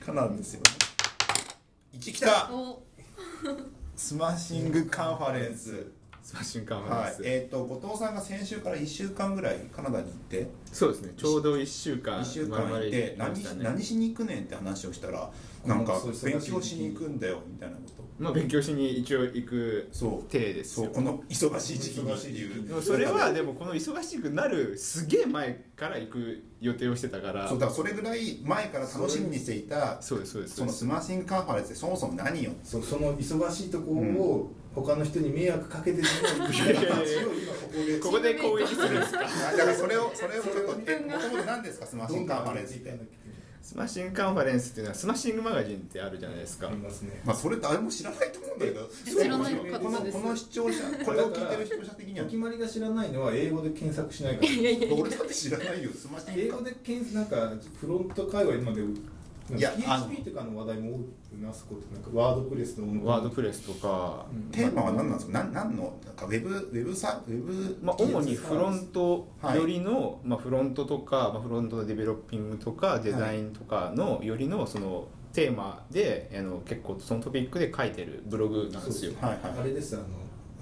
からなんですよ。ね1来た。お。スマッシングカンファレンス Smashing Conference、はい。えっ、と後藤さんが先週から1週間ぐらいカナダに行ってそうですね。ちょうど1週間1週間いて何しましたね。何しに行くねんって話をしたらなんか勉強しに行くんだよみたいなこと。まあ勉強しに一応行くそう体ですよ。そうこの忙しい時期にっていう。それはでもこの忙しくなるすげえ前から行く予定をしてたから。そうだからそれぐらい前から楽しみにしていたそうですそうですその Smashing Conference ってそもそも何よそうその忙しいところを他の人に迷惑かけてを今ここで。ここで攻撃するんですか？あだからそれをそれをちょっとえもともと何ですか？ Smashing Conference って。 Smashing Conference っていうのは Smashing Magazine ってあるじゃないですか。ありますね。まあそれ誰も知らないと思うんだけど。知らないこの方ですこの視聴者これを聞いてる視聴者的には。お決まりが知らないのは英語で検索しないからいやいやいや俺だって知らないよ。スマッシング英語で検索なんかフロント界隈までいや PHP とかの話題も多くなすことなんかワードプレスのワードプレスとか、テーマは何なんですか？何何の？なんかウェブウェブサウェブまあ、主にフロントよりの、まあ、フロントとか、まあ、フロントのデベロッピングとかデザインとかのよりのそのテーマであの結構そのトピックで書いてるブログなんですよ。はいはい。あれですあの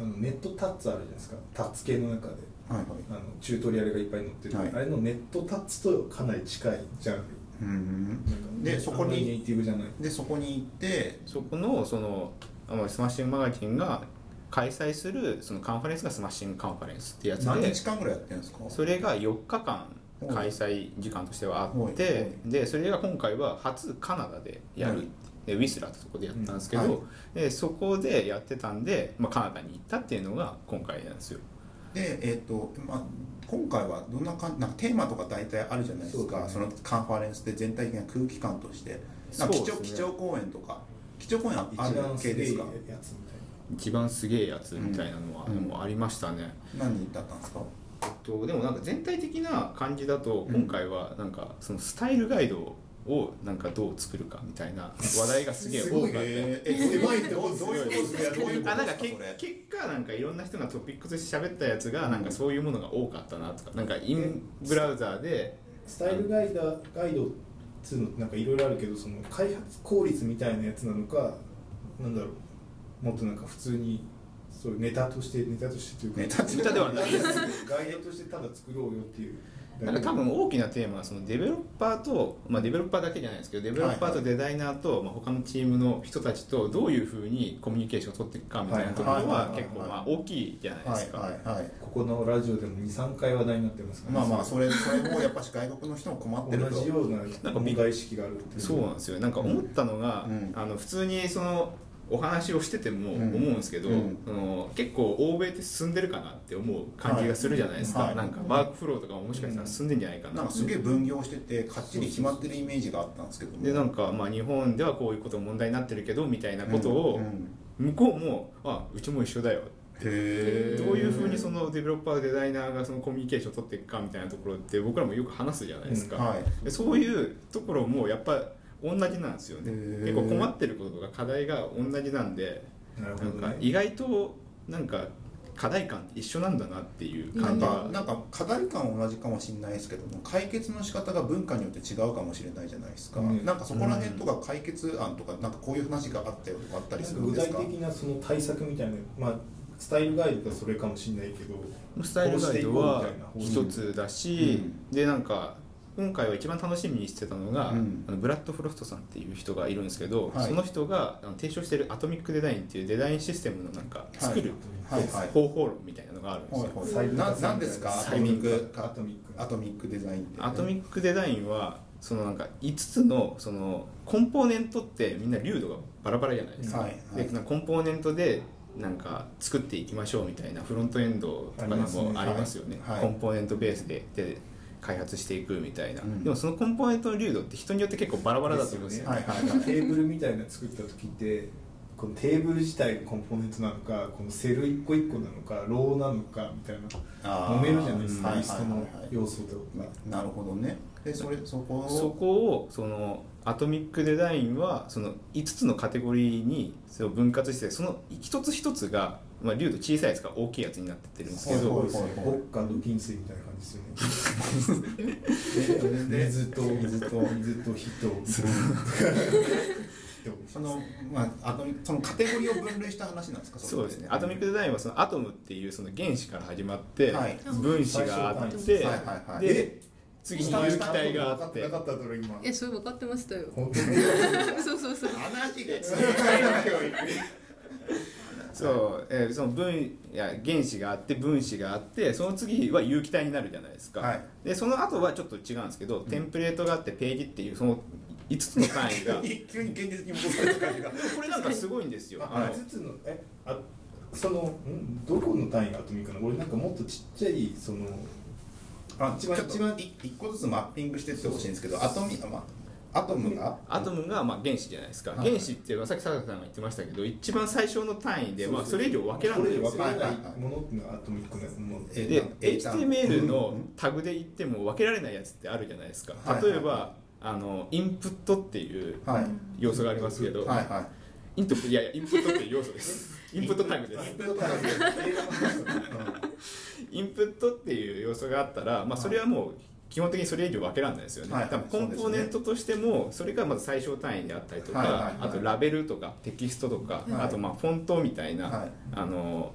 あの Nettuts あるじゃないですか。 tuts 系の中で。はいはい。あのチュートリアルがいっぱい載ってる、はい。あれの Nettuts とかなり近いジャンルうん。なんかでそこに。ネイティブじゃない。でそこに行って。そこのそのあまあ Smashing Magazine が開催するそのカンファレンスが Smashing Conference ってやつ何で日間ぐらいやってるんですか？それが4日間開催時間としてはあはい。ってでそれが今回は初カナダでやはいるでウィスラーってとこでやったんですけど、うん。はい。でそこでやってたんで、まあ、カナダに行ったっていうのが今回なんですよでえっ、と、まあ、今回はどんな感じなんかテーマとか大体あるじゃないですか。そ,、ね。のカンファレンスで全体的な空気感として。なんか基調,、そうですね。基調講演とか。基調講演あ一る番すげえや系ですかつみたい一番すげえやつみたいなのは、うん。でもありましたね、何だったんですか？えっと、でもなんか全体的な感じだとうん。今回はなんかそのスタイルガイドをなんかどう作るかみたいな話題がすげえ多かった。え狭いってどういうことあなんかけ結果なんかいろんな人がトピックとして喋ったやつがなんかそういうものが多かったなとかなんかインブラウザーでなスタイルガイダガイドっつうのなんかいろいろあるけどその開発効率みたいなやつなのかなんだろう。もっとなんか普通にそうネタとしてネタとしてというかネタネタではないです。ガイドとしてただ作ろうよっていうなんか多分大きなテーマはそのデベロッパーと、まあ、デベロッパーだけじゃないですけどデベロッパーとデザイナーと、まあ、他のチームの人たちとどういうふうにコミュニケーションを取っていくかみたいなところはいはいはいはい。は結構まあ大きいじゃないですか。はいはいはい。ここのラジオでも23回話題になってますからまあまあそれそれもやっぱし外国の人も困ってると。同じようななんか問題意識があるっていう。そうなんですよ。なんか思ったのが、うん。あの普通にそのお話をしてても思うんですけど、うん。その結構欧米って進んでるかなって思う感じがするじゃないですか、はい。なんかワークフローとかももしかしたら進んでんじゃないかな。なん。かすげえ分業しててかっちり決まってるイメージがあったんですけども。でなんかまあ日本ではこういうこと問題になってるけどみたいなことをうん。うん向こうも「あうちも一緒だよ」どういうふうにそのデベロッパーデザイナーがそのコミュニケーションを取っていくかみたいなところって僕らもよく話すじゃないですか、うん。はい。でそういうところもやっぱ同じなんですよね。結構困ってることとか課題が同じなんでなんか意外となんか課題感って一緒なんだなっていうなん感じなんか課題感は同じかもしれないですけども解決の仕方が文化によって違うかもしれないじゃないですか、うんなんかそこら辺とか解決案とかなんかこういう話があったよとかあったりするん具ですか？体的なその対策みたいなまあスタイルガイドがそれかもしれないけどスタイルガイドはこうしていこうみたいな一つだし、でなんか今回は一番楽しみにしてたのが、うん。あのブラッド・フロストさんっていう人がいるんですけど、はい。その人があの提唱しているアトミックデザインっていうデザインシステムのなんか作るはいはい。方法論みたいなのがあるんですよ、はいはい。ななんですか？アトミック。アトミック。アトミックデザインって、アトミックデザインはそのなんか5つのそのコンポーネントってみんな流度がバラバラじゃないですか、はい。はいでなんかコンポーネントでなんか作っていきましょうみたいなフロントエンドとかでもあありますねりますよねはい。コンポーネントベースでで開発していくみたいな、うん。でもそのコンポーネントの流度って人によって結構バラバラだと思うんですよね。はいはいテーブルみたいなの作った時ってこのテーブル自体がコンポーネントなのかこのセル一個一個なのかローなのかみたいな揉めるじゃないですかはいリストの要素と。ななるほどね。でそれそこを？そこをそのアトミックデザインはその5つのカテゴリーにそれを分割してその一つ一つがまあ、粒度小さいやつから大きいやつになってってるんですけど、はいはいはい。ボッカと銀水みたいな感じですよね。で 水と水と水と火とそのまあアトミそのカテゴリーを分類した話なんですか？そうですね。アトミックデザインはそのアトムっていうその原子から始まって、はい。分子があって、最はい。はいはいで次に有機体があって。なかっただろ今。えそれ分かってましたよ。本当に？そうそうそう。話が そう、えーその分いや原子があって分子があってその次は有機体になるじゃないですか、はい。でその後はちょっと違うんですけど、テンプレートがあってページっていうその5つの単位が。急に現実に戻された感じが。これなんかすごいんですよ。ああの。5つのえあそのん？どこの単位がアトミックなの？俺なんかもっとちっちゃいそのあ一番一番い一個ずつマッピングしてってほしいんですけどアトミあ、まあ、アトムが？アトムがまあ原子じゃないですか、はい。原子っていうのはさっき坂田さんが言ってましたけど一番最小の単位で、まあ、それ以上分けられないんですよ。はいはいものっていうのがアトミックなものえでえ HTML のタグで言っても分けられないやつってあるじゃないですか。はい例えばあのインプットっていうはい。要素がありますけど、はいはい。インプットいやいやインプットっていう要素です。インプットタグです。インプットっていう要素があったら、まあ、それはもう基本的にそれ以上分けられないですよね、はい。多分コンポーネントとしてもそれがまず最小単位であったりとか、はい。はい。はい。あとラベルとかテキストとか、はい。あとまあフォントみたいな、はい。あの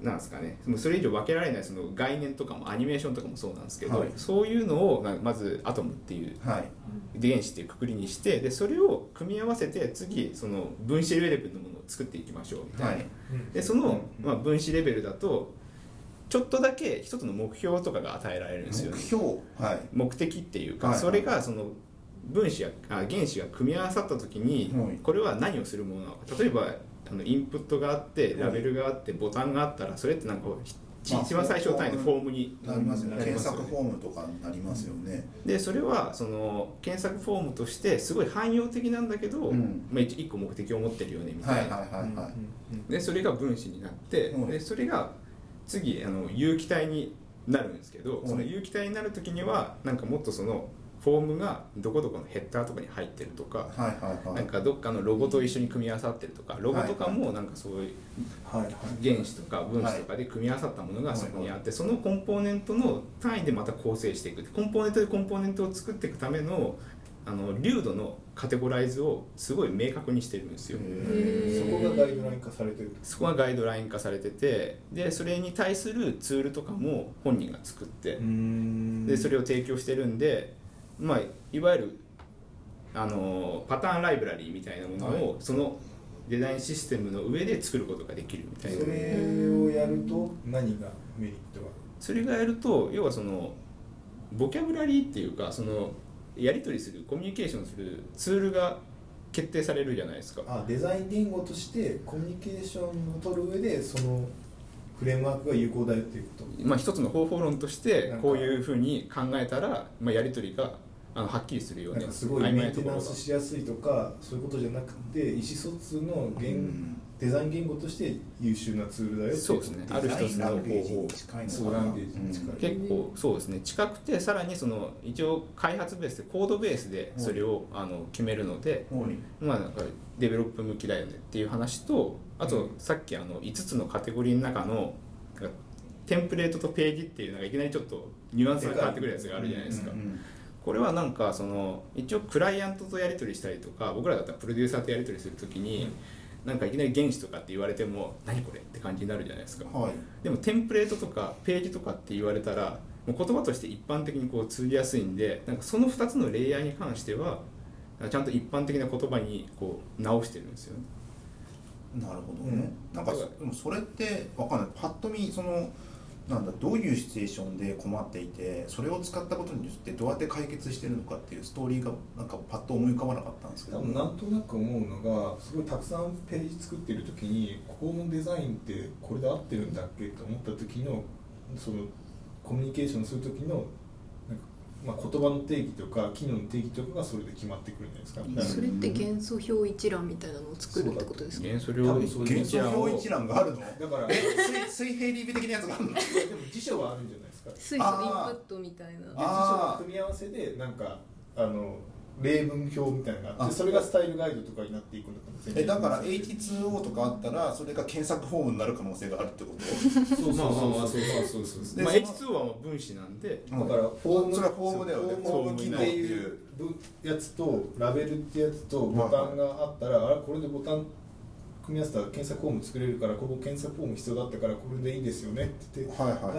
なんですかね。それ以上分けられないその概念とかもアニメーションとかもそうなんですけど、はい。そういうのをままずアトムっていうはい。原子っていうくくりにしてでそれを組み合わせて次その分子レベルのものを作っていきましょうみたいな、はい。でその、まあ、分子レベルだとちょっとだけ一つの目標とかが与えられるんですよね。目標？はい。目的っていうか、はいそれがその分子やあ原子が組み合わさった時に、はい。これは何をするものなのか。例えばあのインプットがあってラベルがあってボタンがあったらそれってなんか一番最小単位のフォームになりますよね。検索フォームとかになりますよね。でそれはその検索フォームとしてすごい汎用的なんだけど、うん。まあ、一一個目的を持ってるよねみたいな、はいはいはいはい。でそれが分子になって、うんでそれが次あの有機体になるんですけど、うんその有機体になる時にはなんかもっとそのフォームがどこどこのヘッダーとかに入ってるとか、はいはいはい。なんかどっかのロゴと一緒に組み合わさってるとかロゴとかもなんかそういう原子とか分子とかで組み合わさったものがそこにあってそのコンポーネントの単位でまた構成していく。コンポーネントでコンポーネントを作っていくためのあの流度のカテゴライズをすごい明確にしてるんですよ。へそこがガイドライン化されてるそこがガイドライン化されててでそれに対するツールとかも本人が作ってん。でそれを提供してるんで、まあ、いわゆるあのパターンライブラリーみたいなものを、そのデザインシステムの上で作ることができるみたいな。それをやると何がメリットが？それがやると要はそのボキャブラリーっていうかそのやり取りするコミュニケーションするツールが決定されるじゃないですか。あデザイン言語としてコミュニケーションを取る上でそのフレームワークが有効だよっていうこと。まあ、一つの方法論としてこういうふうに考えたら、まあ、やり取りがあのはっきりするよねなすごいメンテナンスしやすいとかそういうことじゃなくて意思疎通の言、うんデザイン言語として優秀なツールだよそうですね。ある一つの方法。そうランゲージに近い。結構そうですね。近くてさらにその一応開発ベースでコードベースでそれをあの決めるので、はいまあなんかデベロップ向きだよねっていう話とあとさっきあの5つのカテゴリーの中のテンプレートとページっていうのがいきなりちょっとニュアンスが変わってくるやつがあるじゃないですか、うんうんこれはなんかその一応クライアントとやり取りしたりとか僕らだったらプロデューサーとやり取りするときに、なんかいきなり原子とかって言われても何これって感じになるじゃないですか、はい。でもテンプレートとかページとかって言われたらもう言葉として一般的にこう通じやすいんでなんかその2つのレイヤーに関してはちゃんと一般的な言葉にこう直してるんですよね。なるほどね、なんかそでもそれってわかんない。パッと見そのなんだどういうシチュエーションで困っていてそれを使ったことによってどうやって解決してるのかっていうストーリーがなんかパッと思い浮かばなかったんですけど。多分なんとなく思うのがすごいたくさんページ作ってる時にここのデザインってこれで合ってるんだっけと思った時のそのコミュニケーションする時の、言葉の定義とか機能の定義とかがそれで決まってくるんじゃないですか。それって元素表一覧みたいなのを作るってことですか？元素表一覧。があるの？だからえ水 水平リピ的なやつがあるの？でも辞書はあるんじゃないですか。水素インプットみたいな。辞書の組み合わせでなんかあの例文表みたいなのがあ。っあてそれがスタイルガイドとかになっていくのかもしれないえだから H2O とかあったらそれが検索フォームになる可能性があるってこと？そうそうまあまあまあそそううそうそうそうそう。でまあそ H2 はもう分子なんで。だからフォームそれはフォームだよねフォーム機能っていうやつとラベルってやつとボタンがあったら、あれこれでボタン組み合わせたら検索フォーム作れるからここ検索フォーム必要だったからこれでい。いですよねって出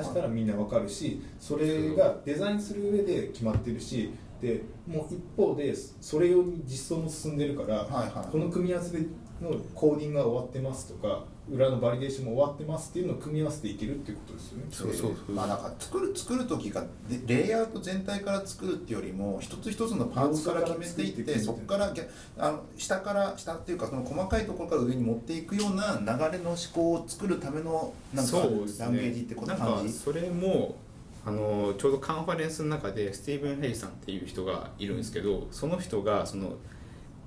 したらみんなわかるしそれがデザインする上で決まってるしでもう一方でそれ用に実装も進んでるから、はいはい。この組み合わせでのコーディングが終わってますとか裏のバリデーションも終わってますっていうのを組み合わせていけるっていうことですよね。そうそうそう。まあなんか作る作る時がでレイアウト全体から作るっていうよりも一つ一つのパーツから決めていってそこからあの下から下っていうかその細かいところから上に持っていくような流れの思考を作るためのなんかね。ランゲージってことなんか感じそれもあのちょうどカンファレンスの中でスティーブン・ヘイさんっていう人がいるんですけどその人がその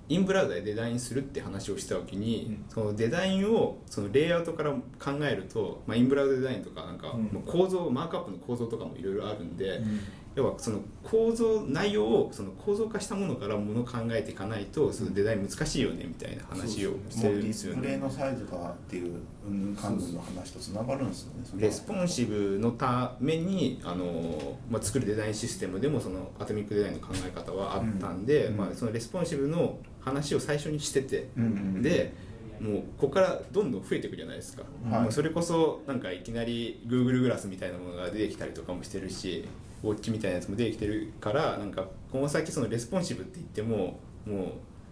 インブラウザでデザインするって話をした時に、うん。そのデザインをそのレイアウトから考えると、まあ、インブラウザデザインとかなんか、うん。もう構造マークアップの構造とかもいろいろあるんで、うん要はその構造内容をその構造化したものからものを考えていかないとそのデザイン難しいよねみたいな話をしてるんもうディですよね。スプレイのサイズがっていううん関連の話とつながるんですよね。レスポンシブのためにあの、まあ、作るデザインシステムでもそのアトミックデザインの考え方はあったんで、うん。まあ、そのレスポンシブの話を最初にしてて、うんうんうん。でもうここからどんどん増えていくじゃないですか、はい。それこそなんかいきなり Google グラスみたいなものが出てきたりとかもしてるしウォッチみたいなやつも出てきてるからなんかこの先そのレスポンシブって言ってももう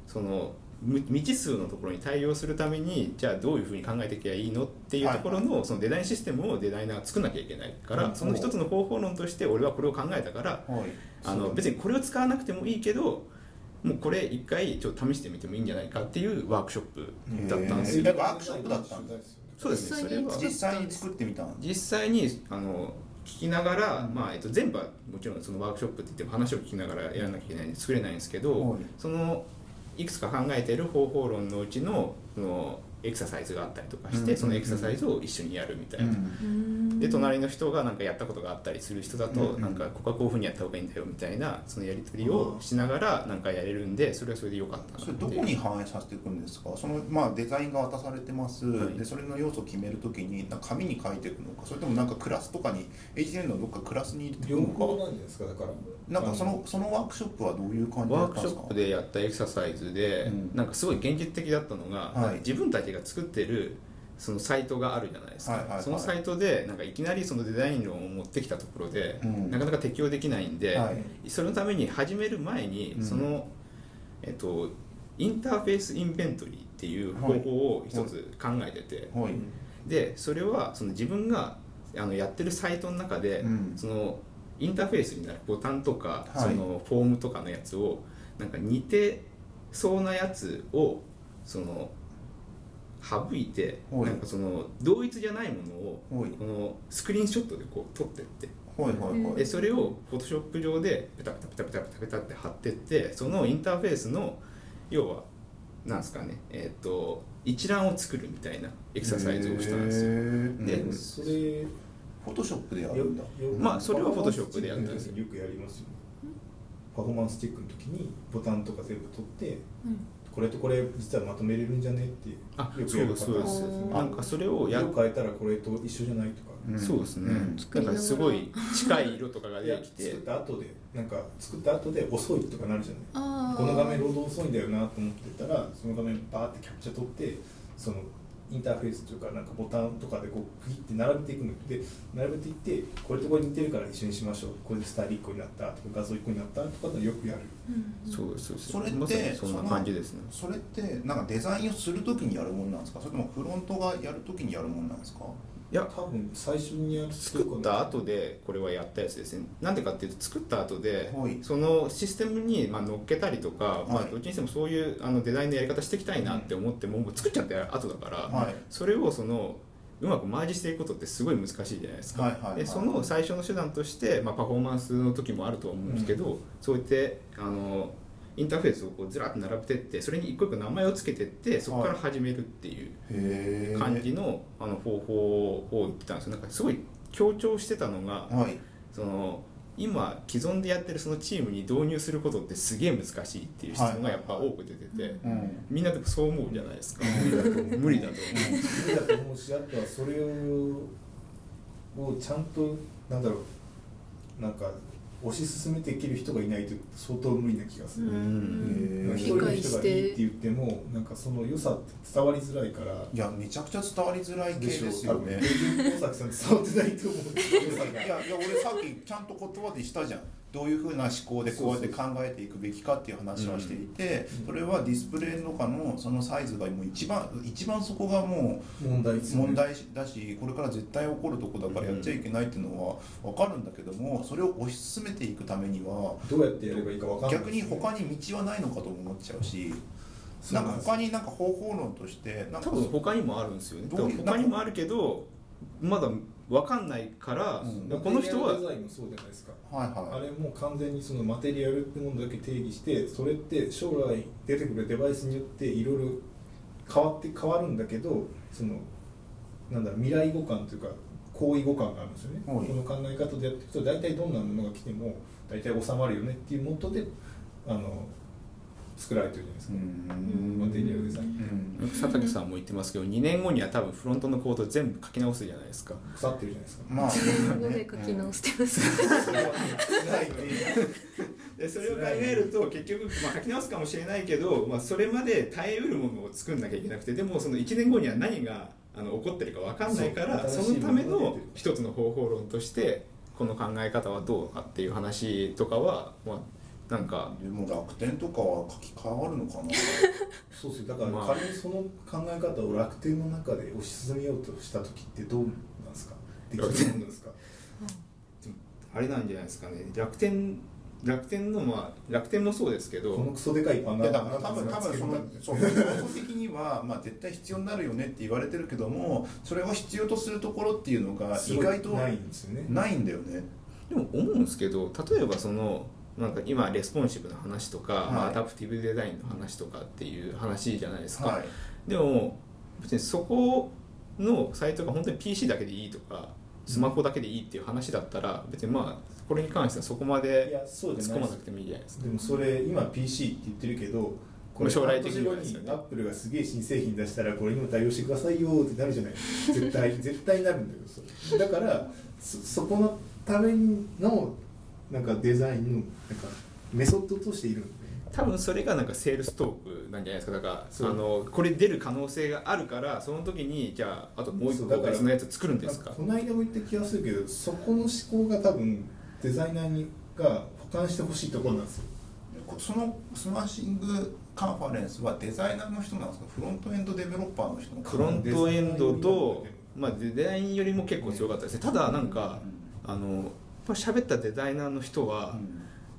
そのむ未知数のところに対応するためにじゃあどういうふうに考えていけばいいのっていうところのそのデザインシステムをデザイナーが作んなきゃいけないから、うんその一つの方法論として俺はこれを考えたからはいあの別にこれを使わなくてもいいけどもうこれ一回ちょっと試してみてもいいんじゃないかっていうワークショップだったんですよ。ワークショップだったんだ。そうですねそれは。実際に作ってみたん実際にあの聞きながら、まあえっと、全部はもちろんそのワークショップって言っても話を聞きながらやらなきゃいけないんで作れないんですけど、はい。そのいくつか考えている方法論のうちのそのエクササイズがあったりとかして、うんそのエクササイズを一緒にやるみたいな。で隣の人がなんかやったことがあったりする人だと、なんかここはこういうふうにやった方がいいんだよみたいなそのやり取りをしながらなんかやれるんでそれはそれでよかったなそれどこに反映させていくんですか？その、まあ、デザインが渡されてます、はい。でそれの要素を決めるときになんか紙に書いていくのかそれともなんかクラスとかに HTML のどっかクラスに入れてい両くのか。方なんじゃないですか？だからなんかそのそのワークショップはどういう感じだワークショップでやったエクササイズで、うん。なんかすごい現実的だったのが、はい。自分たちが作ってるそのサイトがあるじゃないですか、はいはいはい。そのサイトでなんかいきなりそのデザイン論を持ってきたところで、うん。なかなか適用できないんで、はい。そのために始める前にうんその、えっと、インターフェースインベントリーっていう方法を一つ考えてて、はい。でそれはその自分があのやってるサイトの中で、うん。そのインターフェースになるボタンとか、はい。そのフォームとかのやつをなんか似てそうなやつをその省いて、はい。なんかその同一じゃないものをはい。このスクリーンショットでこう撮ってって。はいはいはい。でそれをフォトショップ上でペタペタペタペタペタペタって貼ってってそのインターフェースの要はなんですかねえっ、と一覧を作るみたいなエクササイズをしたんですよ。でうん。それフォトショップでやるんだ。まあそれは Photoshop でやったんですよよくやりますよパフォーマンスチェックの時にボタンとか全部取ってこれとこれ実はまとめれるんじゃねってあよくやるそうですそうです。うんなんかそれをや色変えたらこれと一緒じゃないとか。うんそうですね、うん。なんかすごい近い色とかがいや出てきて。作った後でなんか作った後で遅いとかなるじゃない。この画面ロード遅いんだよなと思ってたらその画面バーってキャプチャー取ってそのインターフェースというかなんかボタンとかでこうクリって並べていくの。で並べていってこれとこれ似てるから一緒にしましょう。これでスタイル1個になった。とか画像1個になったとかのよくやる。うん。そうですそうです。それってまさにそんな感じですね。それってなんかデザインをするときにやるもんなんですか？それともフロントがやるときにやるもんなんですか？いや多分最初にやる作った後でこれはやったやつですね。なんでかっていうと作った後ではい。そのシステムにまあ乗っけたりとか、まあ、はいどっちにしてもそういうあのデザインのやり方していきたいなって思ってももう作っちゃった後だから、はい。それをそのうまくマージしていくことってすごい難しいじゃないですか、はいはいはい。でその最初の手段として、まあ、パフォーマンスの時もあると思うんですけど、そうやってあのインターフェースをこうずらっと並べてってそれに一個一個名前をつけてってそこから始めるっていうへえ感じのあの方法を言ってたんですよ。なんかすごい強調してたのがはい。その今既存でやってるそのチームに導入することってすげえ難しいっていう質問がやっぱ多く出てて、うん。みんなでもそう思うじゃないですか。無理だと思う無理だと。思無理だと思うしあとはそれををちゃんとなんだろう。なんか推し進めていける人がいないと相当無理な気がする、うん。へー一人の人がいいって言ってもなんかその良さって伝わりづらいから。いやめちゃくちゃ伝わりづらい系でしょですよね大崎さん伝わってないと思う良さがいやいや俺さっきちゃんと言葉でしたじゃんどういうふうな思考でこうやって考えていくべきかっていう話はしていてうん。それはディスプレイの中のそのサイズがもう一番一番そこがも問題問題だしこれから絶対起こるとこだからやっちゃいけないっていうのは分かるんだけどもそれを推し進めていくためにはどうやってやればいいか分かんない逆に他に道はないのかとも思っちゃうしなんなんです。他になんか方法論としてなんかう多分他にもあるんですよね。他にもあるけどまだ分かんないから、うん。この人はデザインもそうじゃないですか。はいはい。あれもう完全にそのマテリアルってものだけ定義してそれって将来出てくるデバイスによっていろいろ変わって変わるんだけどそのなんだろう未来互換というか行為互換があるんですよね、はい。この考え方でやっていくと大体どんなものが来ても大体収まるよねっていうもとであの作られてるじゃないですか、うん。マテリアルデザイン。うん。佐竹さんも言ってますけど2年後には多分フロントのコード全部書き直すじゃないですか。腐ってるじゃないですか、まあ。書き直してます、でそれを考えると結局、まあ、書き直すかもしれないけど、まあ、それまで耐えうるものを作んなきゃいけなくてでもその1年後には何があの起こってるか分かんないからそのための一つの方法論としてこの考え方はどうかっていう話とかは、まあ、なんかでも楽天とかは書き換わるのかな？そうですよ。だからまあ。仮にその考え方を楽天の中で推し進めようとした時ってどうなんですか？できるもんなんですか？あれなんじゃないですかね。楽天楽天のまあ楽天もそうですけどこのクソでかいパンだから多分多分そのそう的にはまあ絶対必要になるよねって言われてるけどもそれを必要とするところっていうのが意外とないんですよね。ないんだよね。でも思うんですけど例えばそのなんか今レスポンシブの話とか、はい。まあ、アダプティブデザインの話とかっていう話じゃないですか、はい。でも別にそこのサイトが本当に PC だけでいいとかスマホだけでいいっていう話だったら別にまあこれに関してはそこまいで突っ込まなくてもいいじゃないですか。でもそれ今 PC って言ってるけどこれ将来的にアップルがすげえ新製品出したらこれ今対応してくださいよってなるじゃない。絶対絶対なるんだよそれ。だからそそこのためのなんかデザインのなんかメソッドとしているんで多分それがなんかセールストークなんじゃないですか。だからあのこれ出る可能性があるからその時にじゃああともう一個別のやつ作るんですか？この間も言った気がするけどそこの思考が多分デザイナーにが補完してほしいところなんですよ。その Smashing Conference はデザイナーの人なんですか？フロントエンドデベロッパーの人のフロントエンドと、まあ、デザインよりも結構強かったですね。ただなんかあのぱ喋ったデザイナーの人は、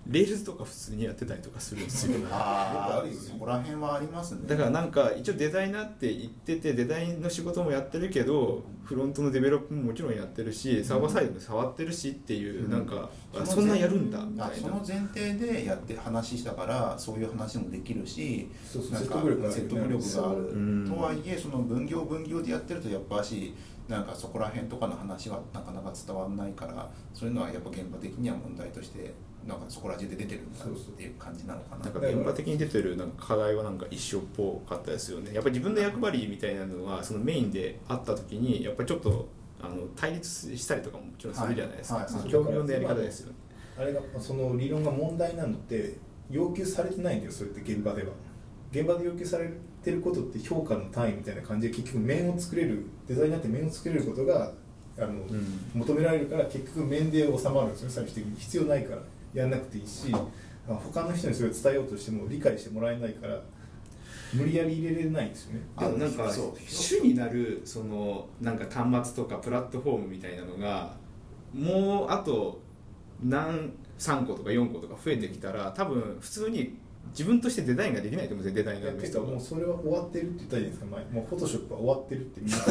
Rails とか普通にやってたりとかするんですよ。ああよくあるよね。そこら辺はありますね。だからなんか一応デザイナーって言っててデザインの仕事もやってるけどフロントの develop ももちろんやってるしサーバーサイドも触ってるしっていう、うん。なんかそのあそんなんやるんだみたいな。あその前提でやって話したからそういう話もできるしそうそうなんか説得力がある説得力がある。うん。とはいえその分業分業でやってるとやっぱしなんかそこら辺とかの話はなかなか伝わらないからそういうのはやっぱ現場的には問題としてなんかそこら中で出てるんだっていう感じなのかな。なんか現場的に出てるなんか課題はなんか一緒っぽかったですよね。やっぱり自分の役割みたいなのがそのメインであった時にやっぱりちょっとあの対立したりとかももちろんするじゃないですか、はいはい。その極論のやり方ですよね。あれがその理論が問題なのって要求されてないんだよそれって現場では。現場で要求されてることって評価の単位みたいな感じで結局面を作れるデザイナーって面を作れることがあの、ん。求められるから結局面で収まるんですよ。最終的に必要ないからやんなくていいしあ他の人にそれを伝えようとしても理解してもらえないから無理やり入れれないんですよね。でもなんか主になるそのなんか端末とかプラットフォームみたいなのがもうあと何3個とか4個とか増えてきたら多分普通に自分としてデザインができないと思うんですよデザイナーの人は。もうそれは終わってるって言ったじゃないですか？前もうフォトショップは終わってるってみんな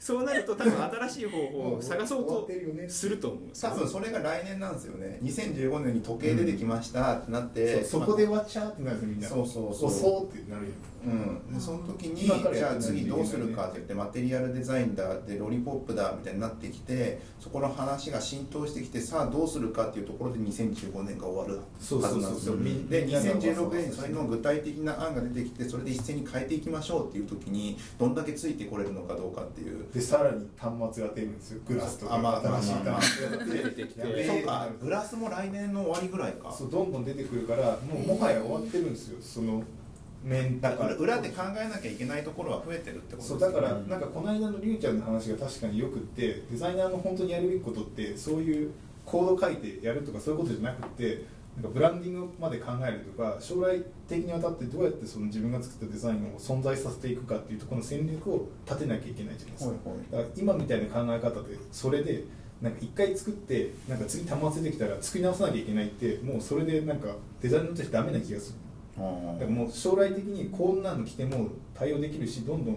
そうなると多分新しい方法を探そうとすると思う多分それが来年なんですよね。2015年に時計出てきましたってなって、そうそこでわっちゃーってなるんですよみんなそうそうそう。そうってなるようん、でその時にじゃあ次どうするかって言ってマテリアルデザインだでロリポップだみたいになってきてそこの話が浸透してきてさあどうするかっていうところで2015年が終わるそうはずなんですよ。みでみんなが2016年にそれの具体的な案が出てきてそれで一斉に変えていきましょうっていう時にどんだけついてこれるのかどうかっていう。でさらに端末が出るんですよ。グラスとかあまあ新しい端末が出出てきて。そうか。グラスも来年の終わりぐらいか。そうどんどん出てくるからもうもはや終わってるんですよ。その面だから裏で考えなきゃいけないところは増えてるってことそうだからうんなんかこの間のりゅうちゃんの話が確かによくってデザイナーの本当にやるべきことってそういうコード書いてやるとかそういうことじゃなくてなんかブランディングまで考えるとか将来的にわたってどうやってその自分が作ったデザインを存在させていくかっていうところの戦略を立てなきゃいけないじゃないですか、はいはい。だから今みたいな考え方でそれでなんか一回作ってなんか次端末出てきたら作り直さなきゃいけないってもうそれでなんかデザイナーとしてダメな気がするだからもう将来的にこんなの着ても対応できるしどんどん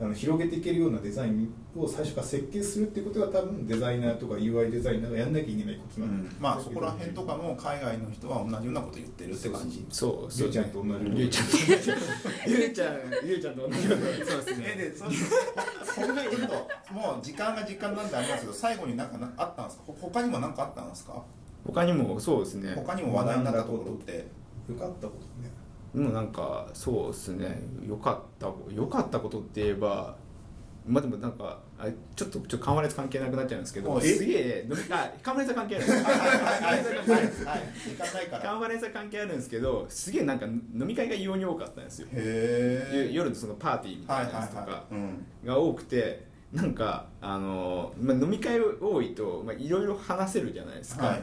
あの広げていけるようなデザインを最初から設計するっていうことが多分デザイナーとか UI デザイナーがやんなきゃいけないことうなんで、ん、まあそこら辺とかも海外の人は同じようなこと言ってるって感じ。そうりゅうちゃんと同じりゅうちゃんゆうちゃんゆうちゃんと同じよ うなそうですね。えでそれそれがちょっともう時間が時間なんでありますけど最後に何かなあったんですか？ほ他にも何かあったんですか？他にもそうですね。他にも話題になったところって。よかったことねもうなんかそうですね。良かった良かったことって言えばまあでもなんかあちょっとちょっとカンファレンス関係なくなっちゃうんですけどすげえ飲みあカンファレンス は関係ある。カンファレンスは関係あるんですけどすげえなんか飲み会が異様に多かったんですよ。夜のそのパーティーみたはいなやつとかが多くてなんかあの、まあ、飲み会多いとまあいろいろ話せるじゃないですか、はい。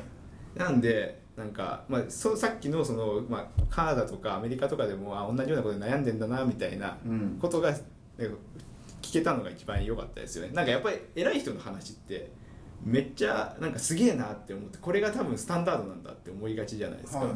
なんでなんか、まあ、そうさっきのその、まあ、カナダとかアメリカとかでもあ同じようなことで悩んでんだなみたいなうん。ことが、なんか聞けたのが一番良かったですよね。なんかやっぱり偉い人の話ってめっちゃなんかすげえなって思ってこれが多分スタンダードなんだって思いがちじゃないですか、はいは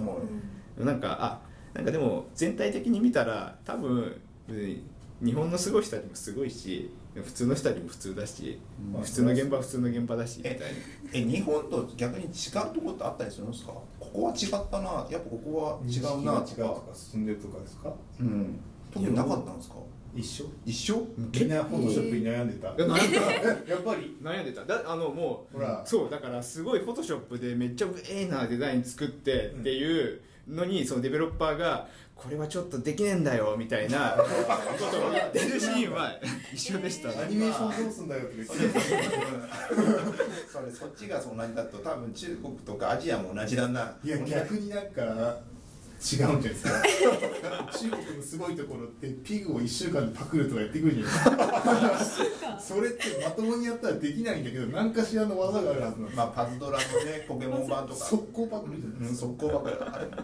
い。なんかあなんかでも全体的に見たら多分うん日本のすごい人たちもすごいし普通の人たちも普通だし、うん。普通の現場は普通の現場だしみたいな。え日本と逆に違うところってあったりするんですか？ここは違ったなやっぱここは違うなとか。認識が違うとか進んでるとかですか？うん。特になかったんですか？一緒。一緒？みんなフォトショップに悩んでた。いやなんかやっぱり悩んでた。だあのもうほら。そうだからすごいフォトショップでめっちゃええなデザイン作ってっていうのにそのデベロッパーがこれはちょっとできねえんだよみたいな。ことを言ってるシーンは一緒でしたね。アニメーションどうすんだよとか言って それそっちが同じだと多分中国とかアジアも同じだな。いや逆になんか違うんじゃないですか？中国のすごいところってピグを1週間でパクるとかやってくるじゃないですか。それってまともにやったらできないんだけど何かしらの技があるはずなんです。まあパズドラのねポケモン版とか。速攻パクるじゃないうんですか、速攻ばっかりあれなん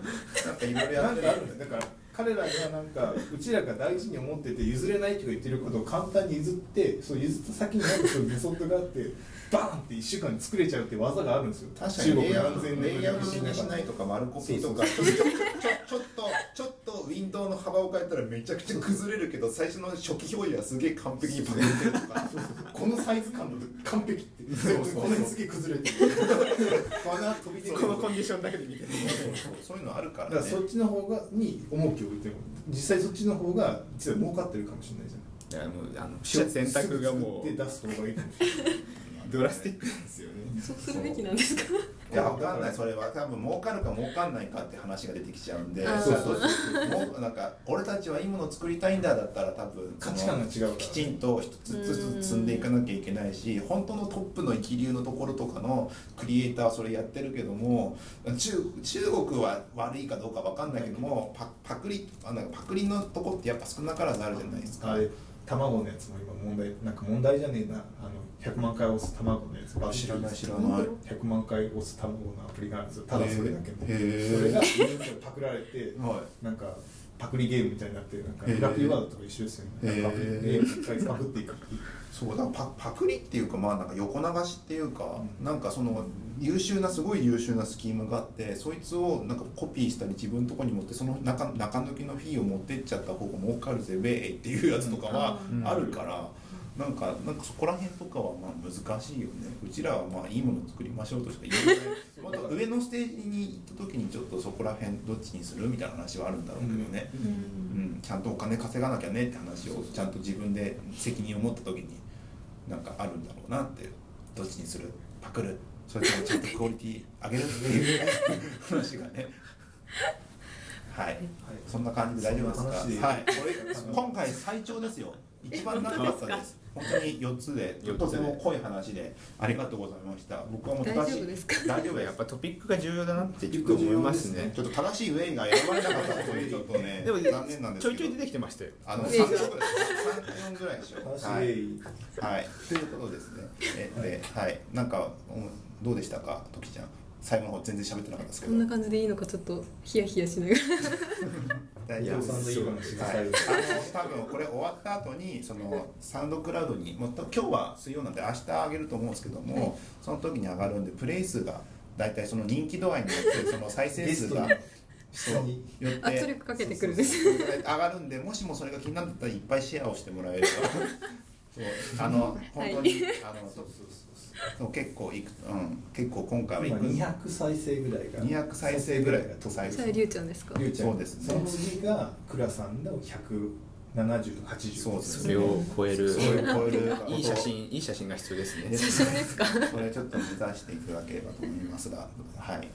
かいろいろやってる。んだから彼らがなんかうちらが大事に思ってて譲れないとか言ってることを簡単に譲ってそう譲った先になんかそういうメソッドがあってバーンって1週間で作れちゃうって技があるんですよ。確かにレイアウト年レイアウトのにしないとか丸コピーとかちょっと ちょっとウィンドウの幅を変えたらめちゃくちゃ崩れるけど最初の初期表示はすげえ完璧にパクってるとか このサイズ感だと完璧って。このすげえ崩れ てる。このコンディションだけで見てる。そういうのあるからね。だからそっちの方がに重きを置いても実際そっちの方が実は儲かってるかもしれないじゃん。いやもうあの選択がもすぐ作って出す方がいいかもしれない。うドラスティックなんですよね。そうするべきなんですか？いやわかんない。それは。多分儲かるか儲かんないかって話が出てきちゃうんで。そうそうそうもうなんか俺たちはいいものを作りたいんだだったら多分価値観が違うきちんと一つずつ積んでいかなきゃいけないし本当のトップの一流のところとかのクリエイターはそれやってるけども中中国は悪いかどうかわかんないけどもパパクリあなんかパクリのとこってやっぱ少なからずあるじゃないですか。あれ卵のやつも今問題なんか問題じゃねえな。あの100万回押す卵のやつ。バズってる知らない知らない。100万回押す卵のアプリがあるんですよ。ただそれだけ。のそれがパクられてはなんかパクリゲームみたいになってなんかラピュワードとか一緒ですよね、パクリゲーム一回パクっていく。そうだ。パパクリっていうかまあなんか横流しっていうか、うん。なんかその優秀なすごい優秀なスキームがあってそいつをなんかコピーしたり自分のとこに持ってその中中抜きのフィーを持ってっちゃった方が儲かるぜベーっていうやつとかはうん。あるから、なんかなんかそこら辺とかはまあ難しいよね。うちらはまあいいものを作りましょうとしか言えない。また上のステージに行った時にちょっとそこら辺どっちにするみたいな話はあるんだろうけどね、ううん。ん、ちゃんとお金稼がなきゃねって話をちゃんと自分で責任を持った時になんかあるんだろうなってどっちにする？パクる？それともちゃんとクオリティ上げるっていう話がね。はい。そんな感じで大丈夫ですか？はい。これ今回最長ですよ。一番長かったです本当に4つで四つで。とても濃い話でありがとうございました。僕はもう大正しい丈夫ですか？大丈夫やっぱトピックが重要だなってちょっと思いますね。ちょっと正しいウェイが選ばれなかったことでちょっとね でも残念なんですけどちょいちょい出てきてましたよ。あのウェイが3色です。3、4ぐらいでしょ。話はい、で。はい、ということですね。え、で、はい、なんか、うんどうでしたか、ときちゃん。最後の方全然喋ってなかったですけど。こんな感じでいいのかちょっとヒヤヒヤしながら。大丈夫です。さんのいい話がはい、あの多分これ終わった後にそのサウンドクラウドにもう今日は水曜なんで明日上げると思うんですけども、その時に上がるんでプレイ数が大体その人気度合いによってその再生数がゲそう によって圧力かけてくるんですそうそうそう上がるんでもしもそれが気になったらいっぱいシェアをしてもらえれば。そうあの本当に、はい。あのそうそうそうそう結構いく、うん、結構今回はい今く200再生ぐらいが。200再生ぐらいがと再生ちゃんですか？りゅうちゃんそうですね。その次が倉さんの17080そうですそれを超える。それを超えるいい写真いい写真が必要ですね。写真ですか？これちょっと目指していただければと思いますが。はい、はい。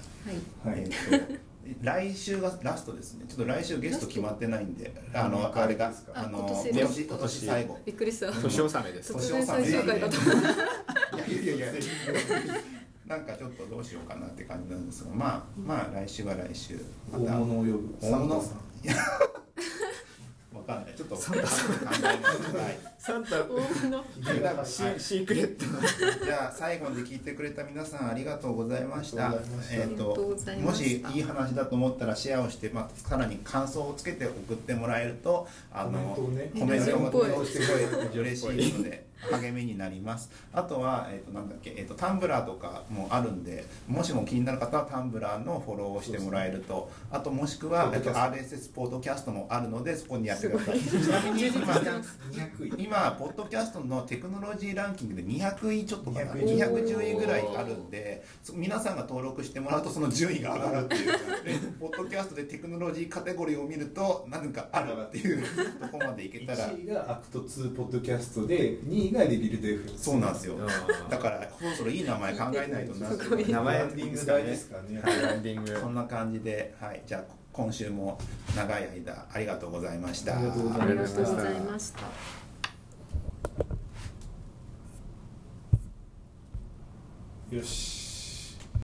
はいえーと来週がラストですね。ちょっと来週ゲスト決まってないんであのああれがですか？あのあ今年今年最後。びっくりした。年納めです。突然最終回だと思ったいやいやなんかちょっとどうしようかなって感じなんですがまあまあ来週は来週。ま大た物を呼ぶ大物？わかんない。ちょっと考えます。はいサンタ。大物シーシークレット。なじゃあ最後まで聞いてくれた皆さんありがとうございました。えっ、ともしいい話だと思ったらシェアをして、まあ、さらに感想をつけて送ってもらえるとあのコメントをすごい嬉しいので励みになります。あとは、えー、となんだっけ、えー、とタンブラーとかもあるんでもしも気になる方はタンブラーのフォローをしてもらえるとあともしくは、えっと RSS ポッドキャストもあるのでそこにやってください。ちなみに今200位今ポッドキャストのテクノロジーランキングで200位ちょっとかな。200 210位。ぐらいあるんでそ皆さんが登録してもらうとその順位が上がるっていう。でポッドキャストでテクノロジーカテゴリーを見ると何かあるっていう とこまでいけたら。1位がアクト2ポッドキャストで2位がレビルド F そうなんですよ。うんだからそろそろいい名前考えないとなってすごい。名前ブランディング大事ですからねブランディング。そんな感じで、はい、じゃあ今週も長い間ありがとうございました。ありがとうございましたよし。